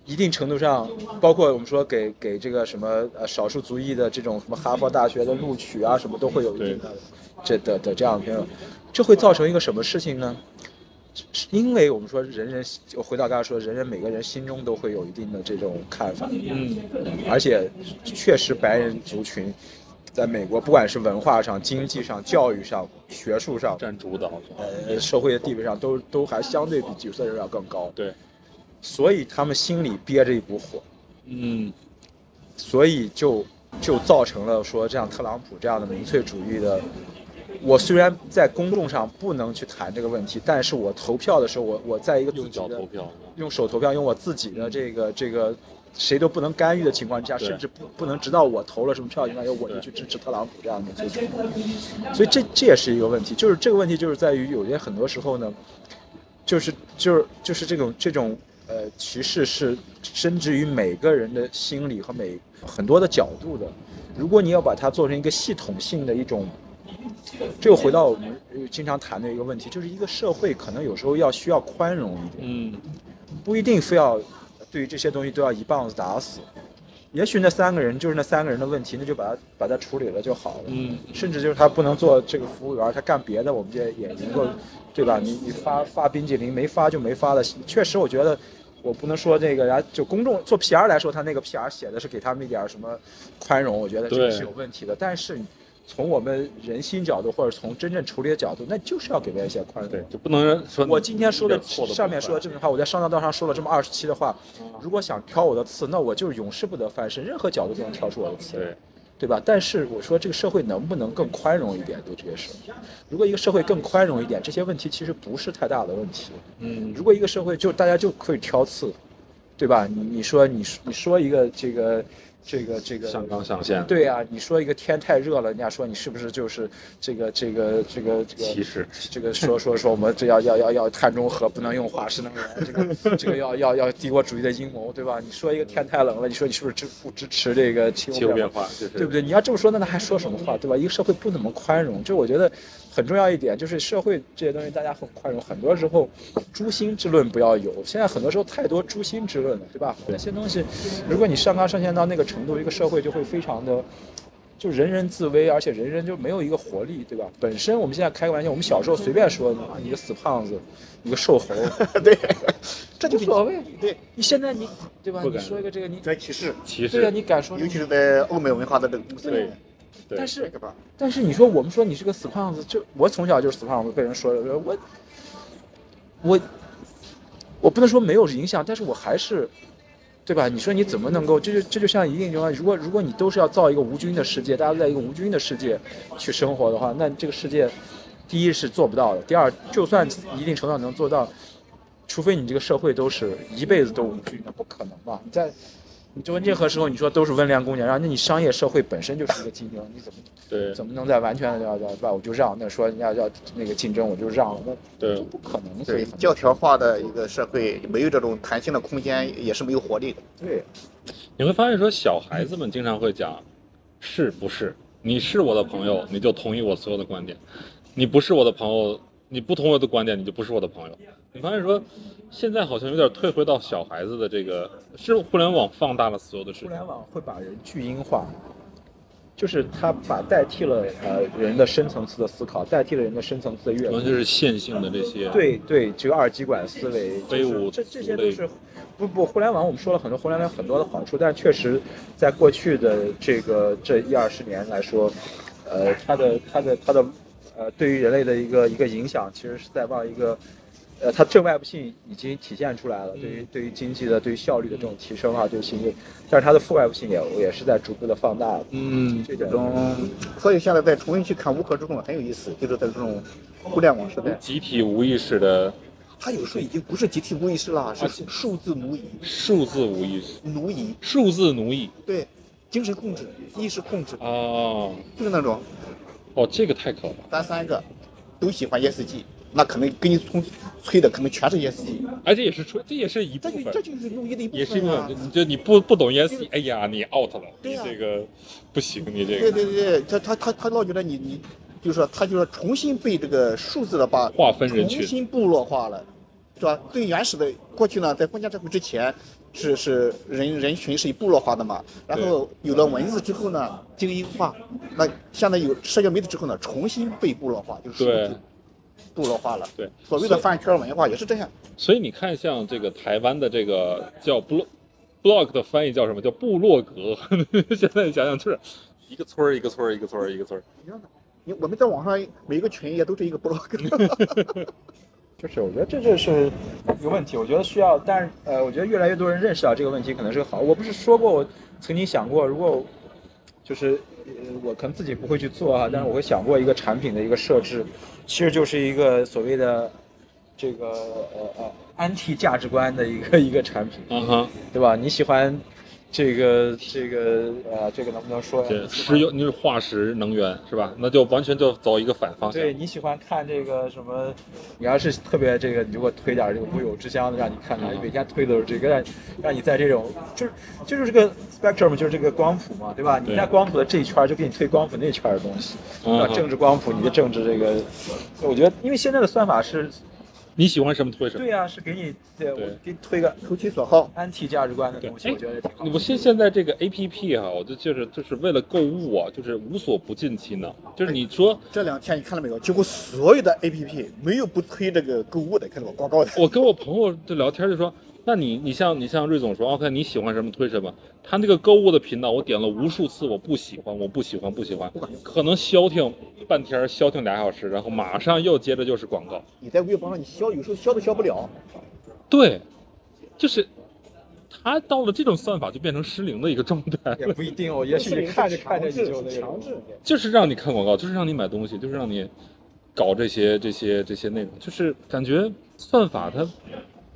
一定程度上，包括我们说给给这个什么呃少数族裔的这种什么哈佛大学的录取啊，什么都会有一定的这的的这样的评论，这会造成一个什么事情呢？是因为我们说人人，就回到刚才说，人人每个人心中都会有一定的这种看法，嗯，而且确实白人族群在美国，不管是文化上、经济上、教育上、学术上，占主导，呃，社会的地位上，都都还相对比有色人种要更高，对，所以他们心里憋着一股火，嗯，所以就就造成了说这样特朗普这样的民粹主义的。我虽然在公众上不能去谈这个问题，但是我投票的时候，我我在一个用脚投票，用手投票，用我自己的这个这个谁都不能干预的情况之下，甚至不不能直到我投了什么票的情况下，我就去支持特朗普这样的所以这这也是一个问题，就是这个问题就是在于有些很多时候呢，就是就是就是这种这种呃歧视是深植于每个人的心理和每很多的角度的，如果你要把它做成一个系统性的一种。这又回到我们呃经常谈的一个问题，就是一个社会可能有时候要需要宽容一点，嗯，不一定非要对于这些东西都要一棒子打死。也许那三个人就是那三个人的问题，那就把它把它处理了就好了。嗯，甚至就是他不能做这个服务员，他干别的，我们这也能够，对吧？你你发发冰激凌没发就没发了。确实，我觉得我不能说这个，然后就公众做 PR 来说，他那个 PR 写的是给他们一点什么宽容，我觉得这个是有问题的。但是从我们人心角度，或者从真正处理的角度，那就是要给别人一些宽容。对，就不能说我今天说的上面说的这种话，我在上道道上说了这么二十期的话，如果想挑我的刺，那我就是永世不得翻身，任何角度都能挑出我的刺。对，对吧？但是我说这个社会能不能更宽容一点对这些事？如果一个社会更宽容一点，这些问题其实不是太大的问题。嗯，如果一个社会就大家就可以挑刺，对吧？你你说你说你说一个这个这个这个上纲上线对啊，你说一个天太热了，人家说你是不是就是这个这个这个这个歧视这个说说说我们这要要要要碳中和，不能用化石能源，这个这个要要要帝国主义的阴谋，对吧？你说一个天太冷了，你说你是不是支不支持这个气气候变化就是对不对？你要这么说，那他还说什么话，对吧？一个社会不怎么宽容，就我觉得很重要一点，就是社会这些东西大家很宽容，很多时候诛心之论不要有。现在很多时候太多诛心之论了，对吧？这些东西，如果你上纲上线到那个程度，一个社会就会非常的。就人人自危，而且人人就没有一个活力，对吧？本身我们现在开个玩笑，我们小时候随便说啊，你个死胖子，你个瘦猴，对，这就无所谓。对，你现在你对吧？你不敢说一个这个你在歧视，歧视对啊，视，你敢说这个尤其是在欧美文化的这个公司里对面，对但是？但是你说我们说你是个死胖子，就我从小就是死胖子，被人说了，我我我不能说没有影响，但是我还是，对吧？你说你怎么能够？这就这就像一定程度上，如果如果你都是要造一个无菌的世界，大家都在一个无菌的世界去生活的话，那这个世界，第一是做不到的，第二，就算一定程度上能做到，除非你这个社会都是一辈子都无菌，那不可能吧？你在你就任何时候你说都是温良恭俭让，那你商业社会本身就是一个竞争，你怎么对怎么能在完全的要要对吧？我就让那说人家要那个竞争，我就让了，那对这不可能。所以对教条化的一个社会，没有这种弹性的空间，也是没有活力的。对，你会发现说小孩子们经常会讲，是不是？你是我的朋友，你就同意我所有的观点；你不是我的朋友，你不同意我的观点，你就不是我的朋友。你发现说，现在好像有点退回到小孩子的这个，是互联网放大了所有的事情。互联网会把人巨婴化，就是它把代替了呃人的深层次的思考，代替了人的深层次的阅读。完全是线性的这些，对对，这个二极管思维，飞舞就是这这些都是不不，互联网我们说了很多互联网很多的好处，但确实在过去的这个这一二十年来说，呃，它的它的它的呃对于人类的一个一个影响，其实是在往一个。呃，它正外部性已经体现出来了，对于对于经济的、对于效率的这种提升啊，对于经济，但是它的负外部性也也是在逐步的放大的。嗯，这种，所以现在再重新去看乌合之众很有意思，就是在这种互联网时代，集体无意识的。它有时候已经不是集体无意识了，啊是数字奴役，数字无意识，奴役，数字奴役。对，精神控制、意识控制，哦。就是那种哦，这个太可怕。咱三个都喜欢 ESG，那可能给你从吹的可能全是 ESG，而且也是吹，这也是一部分，这就这就是奴役的一部也是一部分啊。。你就你不不懂 ESG，哎呀，你 out 了，你这个不行，你这对个对对对，他他他他老觉得你你，就是说他就是重新被这个数字的把划分人群重新部落化了，是吧？最原始的过去呢，在封建社会之前，是是人人群是以部落化的嘛，然后有了文字之后呢，精英化，那现在有社交媒体之后呢，重新被部落化，就是数对部落化了。对，所谓的饭圈文化也是这样。所以你看，像这个台湾的这个叫 blog blog 的翻译叫什么？叫部落格。现在想想，就是一个村儿一个村儿一个村儿一个村儿。一样的，你我们在网上每一个群也都是一个 blog。就是我觉得这就是一个问题，我觉得需要，但是呃，我觉得越来越多人认识到这个问题可能是个好。我不是说过，我曾经想过，如果就是呃，我可能自己不会去做啊，但是我会想过一个产品的一个设置，其实就是一个所谓的这个呃呃安替价值观的一个一个产品，嗯哼，对吧？你喜欢这个这个呃这个能不能说石油，你是化石能源是吧？那就完全就走一个反方向。对你喜欢看这个什么？你要是特别这个，你就给我推点儿这个乌有之乡的，让你看看，每天推的都是这个，让让你在这种就是就是这个 spectrum 就是这个光谱嘛，对吧？你在光谱的这一圈就给你推光谱那圈的东西，嗯对吧？政治光谱，你的政治这个，我觉得因为现在的算法是，你喜欢什么推什么。对呀、是给你对我给你推个投其所好，安提价值观的东，西，哎我觉得也挺好。我现现在这个 A P P 哈，我就就是就是为了购物啊，就是无所不尽其能。就是你说这两天你看到没有？几乎所有的 APP 没有不推这个购物的，看到我？广告的。我跟我朋友就聊天就说，那你你像你像瑞总说，OK，你喜欢什么推什么，他那个购物的频道我点了无数次，我不喜欢，我不喜欢，不喜欢，可能消停半天，消停俩小时，然后马上又接着就是广告。你在微博上你消，有时候消都消不了。对，就是他到了这种算法就变成失灵的一个状态也不一定哦，也许你看着看着你就那个强制。就是让你看广告，就是让你买东西，就是让你搞这些这些这些内容，就是感觉算法它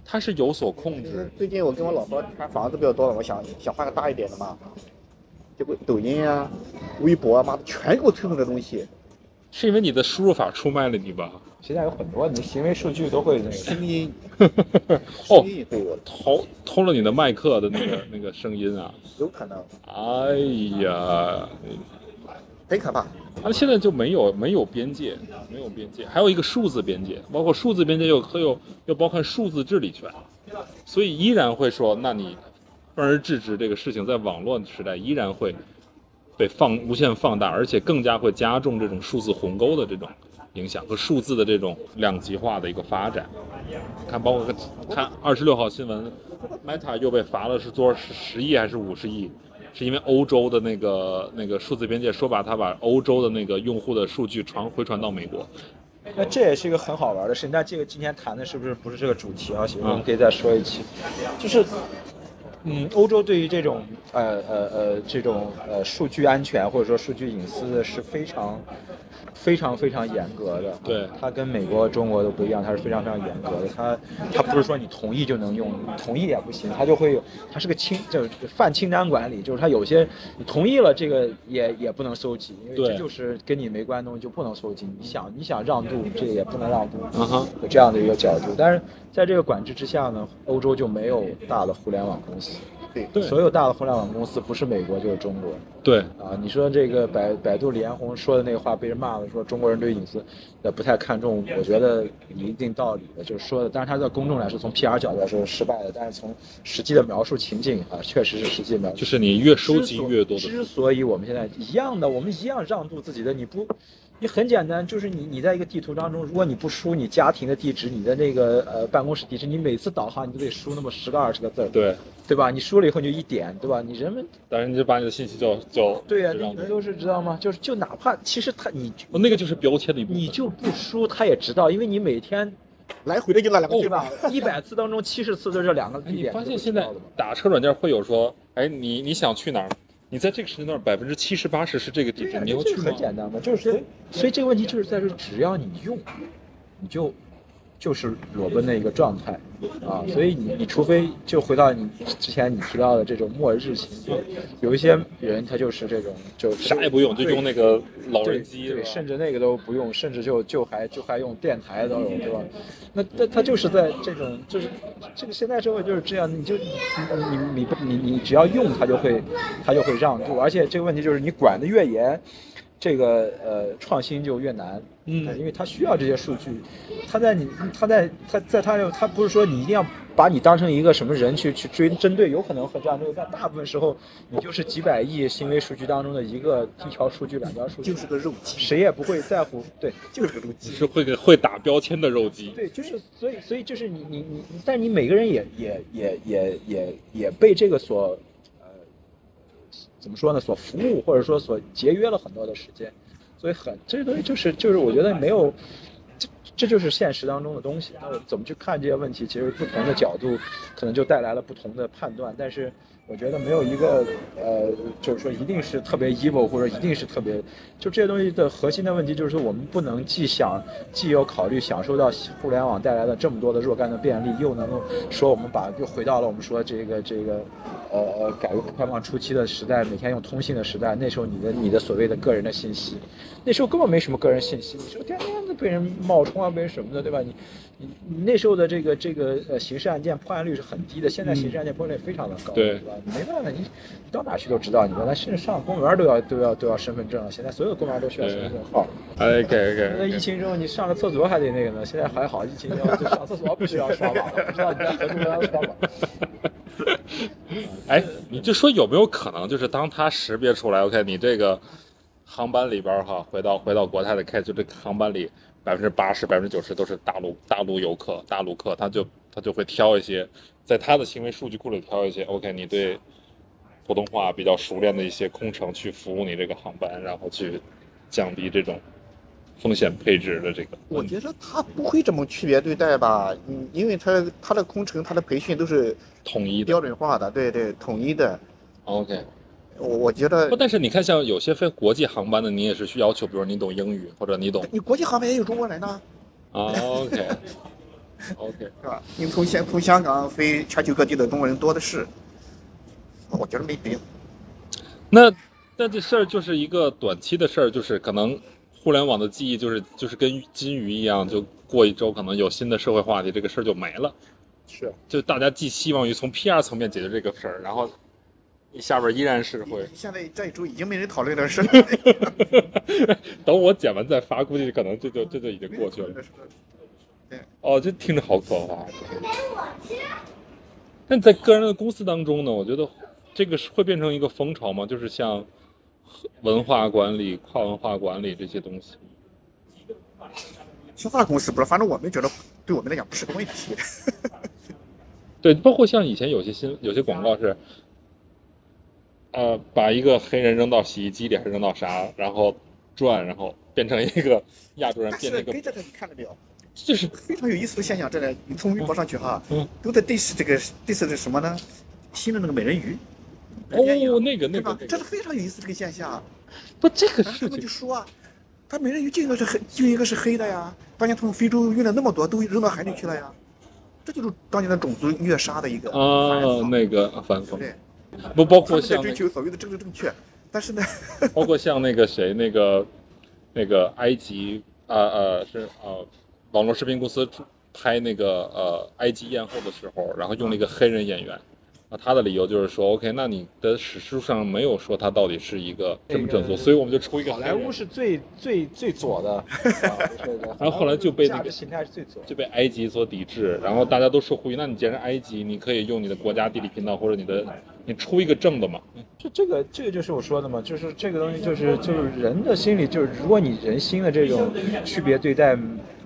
它是有所控制。最近我跟我老婆看房子比较多了，我想想换个大一点的嘛，结果抖音啊、微博啊，妈的全给我推送这东西，是因为你的输入法出卖了你吧？现在有很多你的行为数据都会那个。声音，哦声，音会有，偷偷了你的麦克的那个那个声音啊！有可能，哎呀，很可怕。它现在就没有没有边界，没有边界，还有一个数字边界，包括数字边界又又有又包含数字治理权，所以依然会说，那你分而治之这个事情，在网络时代依然会被放无限放大，而且更加会加重这种数字鸿沟的这种影响和数字的这种两极化的一个发展。看，包括看二十六号新闻，Meta 又被罚了是多少十亿还是五十亿？是因为欧洲的那个那个数字边界说把它把欧洲的那个用户的数据传回传到美国，那这也是一个很好玩的事情，但这个今天谈的是不是不是这个主题啊？行，我们可以再说一期，就是，嗯，欧洲对于这种呃呃呃这种呃数据安全或者说数据隐私是非常非常非常严格的。对它跟美国、中国都不一样，它是非常非常严格的。它它不是说你同意就能用，你同意也不行，它就会有，它是个清就是泛清单管理，就是它有些你同意了这个也也不能搜集，因为这就是跟你没关的东西就不能搜集。你想你想让渡，这个也不能让渡，嗯哼，有这样的一个角度。但是在这个管制之下呢，欧洲就没有大的互联网公司，对对所有大的互联网公司不是美国就是中国。对，啊，你说这个百百度李彦宏说的那个话被人骂了，说中国人对隐私呃不太看重，我觉得有一定道理的，就是说的，但是他在公众来说，从 PR 角度来说是失败的，但是从实际的描述情境啊，确实是实际描述。就是你越收集越多的，之所以我们现在一样的，我们一样让渡自己的，你不，你很简单，就是你你在一个地图当中，如果你不输你家庭的地址，你的那个呃办公室地址，你每次导航你都得输那么十个二十个字儿，对，对吧？你输了以后你就一点，对吧？你人们当然你就把你的信息就就对呀、就让你们都是知道吗？就是就哪怕其实他你哦那个就是标签的一部分，你就不输，他也知道，因为你每天来回的就那两个对吧，？一百次当中七十次都是两个哎你地点。发现现在打车软件会有说，哎，你你想去哪儿？你在这个时间段百分之七十八十是这个地址，你要去吗很？简单嘛，就是所以所以这个问题就是在这，只要你用，你就就是裸奔的一个状态啊，所以你你除非就回到你之前你提到的这种末日情节，有一些人他就是这种就啥也不用，就用那个老人机，对，甚至那个都不用，甚至就就还就还用电台都有，对吧？那那他就是在这种就是这个现代社会就是这样，你就你你你你你你只要用它就会它就会让渡，而且这个问题就是你管的越严，这个呃创新就越难。嗯因为他需要这些数据，他在你，他在他在他他，不是说你一定要把你当成一个什么人去去追针对，有可能会这样对，但大部分时候你就是几百亿行为数据当中的一个一条数据、两条数据，就是个肉鸡，谁也不会在乎，对，就是个肉鸡。是会给会打标签的肉鸡。对，就是所以所以就是你你你，但你每个人也也也也也也被这个所呃怎么说呢？所服务或者说所节约了很多的时间，所以很这些东西就是就是我觉得没有。这这就是现实当中的东西。那我怎么去看这些问题？其实不同的角度，可能就带来了不同的判断。但是我觉得没有一个呃，就是说一定是特别 evil 或者一定是特别，就这些东西的核心的问题就是说，我们不能既想既有考虑享受到互联网带来的这么多的若干的便利，又能够说我们把又回到了我们说这个这个呃呃改革开放初期的时代，每天用通信的时代，那时候你的你的所谓的个人的信息，那时候根本没什么个人信息，你说天天都被人冒充啊，被人什么的，对吧？你你你那时候的这个这个呃刑事案件破案率是很低的，现在刑事案件破案率非常的高，对吧？你没办法，你你到哪去都知道你原来甚至上公园都要都要都要身份证了，现在所有公园都需要身份证号。哎，给那疫，情之后你上个厕所还得那个呢，现在还好，疫情之后就上厕所不需要刷码了，不知道你在何处要刷码。哎，你就说有没有可能，就是当他识别出来，OK，你这个航班里边哈，回到回到国泰的 case，就这个航班里百分之八十、百分之九十都是大陆大陆游客、大陆客，他就他就会挑一些在他的行为数据库里挑一些 OK，你对普通话比较熟练的一些空乘去服务你这个航班，然后去降低这种风险配置的这个我。觉得他不会这么区别对待吧，嗯，因为他他的空乘他的培训都是统一的标准化的，对对，统一的。OK，我我觉得不，但是你看，像有些飞国际航班的，你也是需要求，比如你懂英语或者你懂你国际航班也有中国人呢，啊 OK OK，是吧？你从香从香港飞全球各地的中国人多的是，我觉得没必要。那那这事儿就是一个短期的事儿，就是可能互联网的记忆就是就是跟金鱼一样，就过一周可能有新的社会话题，这个事儿就没了。是，就大家寄希望于从 PR 层面解决这个事儿，然后你下边依然是会现在这一周已经没人讨论这事了。等我剪完再发，估计可能这就这就已经过去了。哦，这听着好可怕。但在个人的公司当中呢，我觉得这个是会变成一个风潮吗？就是像文化管理、跨文化管理这些东西。其他公司不是，反正我们觉得对我们来讲不是个问题。对，包括像以前有些新有些广告是，呃，把一个黑人扔到洗衣机里还是扔到啥，然后转，然后变成一个亚洲人但变成一个，跟这个你看到没有？就是非常有意思的现象，这里你从微博上去哈，嗯都在 diss 这个 diss 这什么呢？新的那个美人鱼。哦，那个那？个这是，非常有意思这个现象。不这个然后他们事情就说啊，他美人鱼就应该是黑，就应该是黑的呀。当年从非洲运了那么多，都扔到海里去了呀。这就是当年的种族虐杀的一个啊，那个反讽，对，不包括像追求所谓的政治正确，但是呢，包括像那个谁，那个那个埃及啊呃是呃网络视频公司拍那个呃埃及艳后的时候，然后用了一个黑人演员。啊，他的理由就是说，OK，那你的史书上没有说他到底是一个这么正宗，所以我们就出一个好莱坞是最最最左的，啊对对。然后后来就被那个态是最左。就被埃及所抵制，然后大家都说呼吁，那你既然埃及，你可以用你的国家地理频道或者你的，你出一个正的嘛。这这个这个就是我说的嘛，就是这个东西就是就是人的心理，就是如果你人心的这种区别对待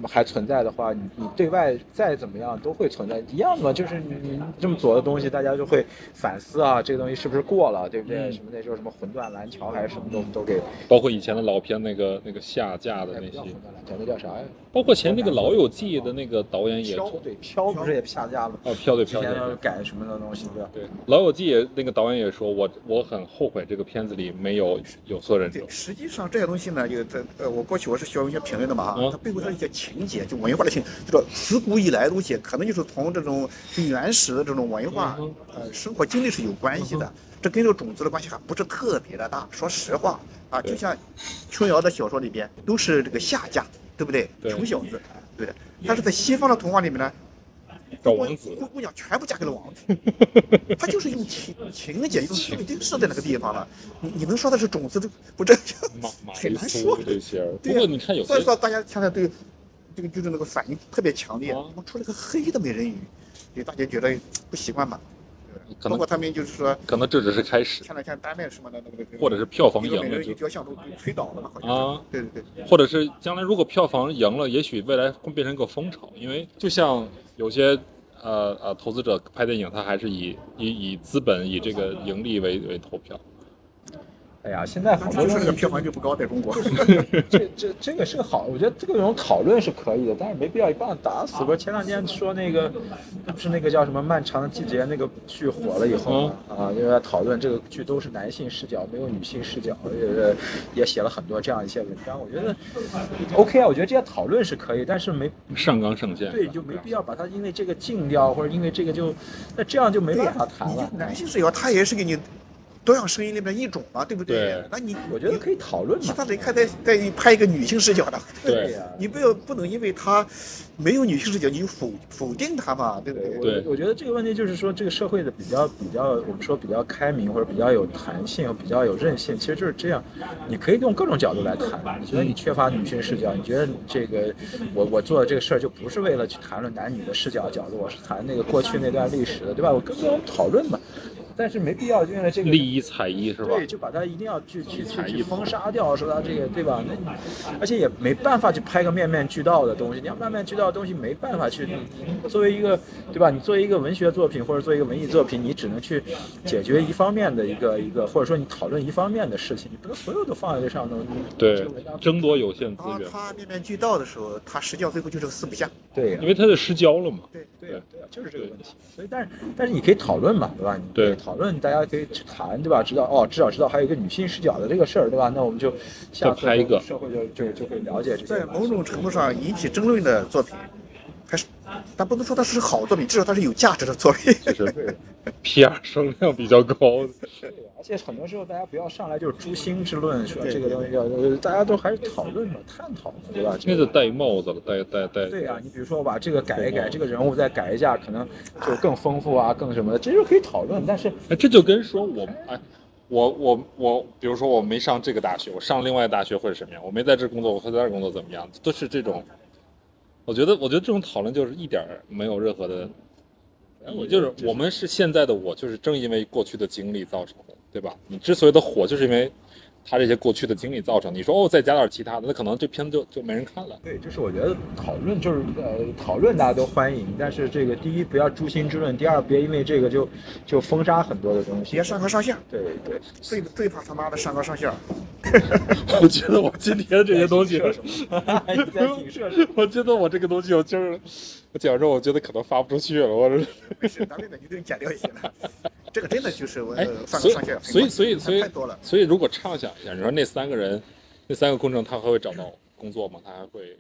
还存在的话，你你对外再怎么样都会存在一样的嘛，就是你你这么左的东西，大家就会反思啊，这个东西是不是过了，对不对？嗯什么那时候什么魂断蓝桥还是什么都都给包括以前的老片那个那个下架的那些那叫啥呀？包括前那个《老友记》的那个导演也飘对飘不是也下架了吗？哦，飘对飘对。改什么的东西对吧？对，《老友记》也那个导演也说，我我很后悔这个片子里没有有色人种对，。实际上这些东西呢，就在呃，我过去我是学文学评论的嘛，嗯它背后它一些情节，就文化的情，就说自古以来的东西，可能就是从这种最原始的这种文化嗯，呃，生活经历是有关系的。这跟这个种族的关系还不是特别的大。说实话啊，就像琼瑶的小说里边都是这个下嫁，对不对？对穷小子，对的。但是在西方的童话里面呢，找王子灰姑娘全部嫁给了王子，他就是用情情节，用设定设在那个地方了。你你能说的是种子这不正确？马马很难说这些，不过你看有所以说大家现在对这个就是那个反应特别强烈，啊怎么出了个黑的美人鱼？就大家觉得不习惯嘛。可能包括他们就是说，可能这只是开始，前两天丹麦什么的那个，那个或者是票房赢了就，雕像都都推倒了嘛，好像。啊对对对，或者是将来如果票房赢了，也许未来会变成一个风潮，因为就像有些呃呃投资者拍电影，他还是以以以资本以这个盈利为为投票。哎呀，现在好多就是东西这个票房就不高，在中国。这这这个是个好，我觉得这个种讨论是可以的，但是没必要一棒子打死。不是前两天说那个，不是那个叫什么《漫长的季节》那个剧火了以后嘛啊，因为在讨论这个剧都是男性视角，没有女性视角，也也写了很多这样一些文章。我觉得 OK 啊，我觉得这些讨论是可以，但是没上纲上线，对就没必要把它因为这个禁掉，或者因为这个就那这样就没办法谈了。男性视角，他也是给你多样声音里面一种嘛，对不对那你我觉得可以讨论嘛。其他人看再再拍一个女性视角的，对呀、你不要不能因为他没有女性视角，你就否否定他嘛，对不对？对我我觉得这个问题就是说，这个社会的比较比较，我们说比较开明或者比较有弹性，比较有韧性，其实就是这样。你可以用各种角度来谈。你觉得你缺乏女性视角，你觉得这个我我做的这个事儿就不是为了去谈论男女的视角角度，我是谈那个过去那段历史的，对吧？我跟各种讨论嘛。但是没必要就因为这个利益采一是吧？对，就把它一定要去去去去封杀掉，说它这个对吧？那你而且也没办法去拍个面面俱到的东西，你要面面俱到的东西没办法去，作为一个对吧？你作为一个文学作品或者作为一个文艺作品，你只能去解决一方面的一个一个，或者说你讨论一方面的事情，你不能所有都放在这上头。你对争夺有限资当源，他面面俱到的时候，他实际上最后就是个四不像。对呀因为它是失焦了嘛。对对呀对呀，就是这个问题。所以，但是但是你可以讨论嘛，对吧？你可对以讨论，大家可以去谈，对吧？知道哦，至少知道还有一个女性视角的这个事儿，对吧？那我们就下次拍一个社会就就就会了解这些在。某种程度上引起争论的作品，但不能说它是好作品，至少它是有价值的作品。就是 PR 声量比较高的。对，而且很多时候大家不要上来就是诛心之论，说对这个东西要，呃大家都还是讨论嘛，探讨嘛，对吧？那就戴帽子了，戴戴戴。对啊，你比如说我把这个改一改，这个人物再改一下，可能就更丰富啊，更什么的，这就可以讨论。但是哎，这就跟说我哎，我我我，比如说我没上这个大学，我上另外的大学会是什么样？我没在这工作，我会在这儿工作怎么样？都是这种。我觉得，我觉得这种讨论就是一点没有任何的我，就是我们是现在的我，就是正因为过去的经历造成的，对吧？你之所以的火，就是因为他这些过去的经历造成。你说哦，再加点其他的，那可能这片子就就没人看了。对，就是我觉得讨论就是呃讨论大家都欢迎，但是这个第一不要诛心之论，第二别因为这个就就封杀很多的东西。别上纲上线，对对，最最怕他妈的上纲上线。我觉得我今天这些东西，影射什么你 在影射什么？我觉得我这个东西有劲儿了。我讲着，我觉得可能发不出去了。我这。没事，咱们的你都剪掉一些了。这个真的就是我哎，上所以纲上线，所以所以所以太多了。所以如果畅想一下，你说那三个人，那三个工程他还会找到工作吗？他还会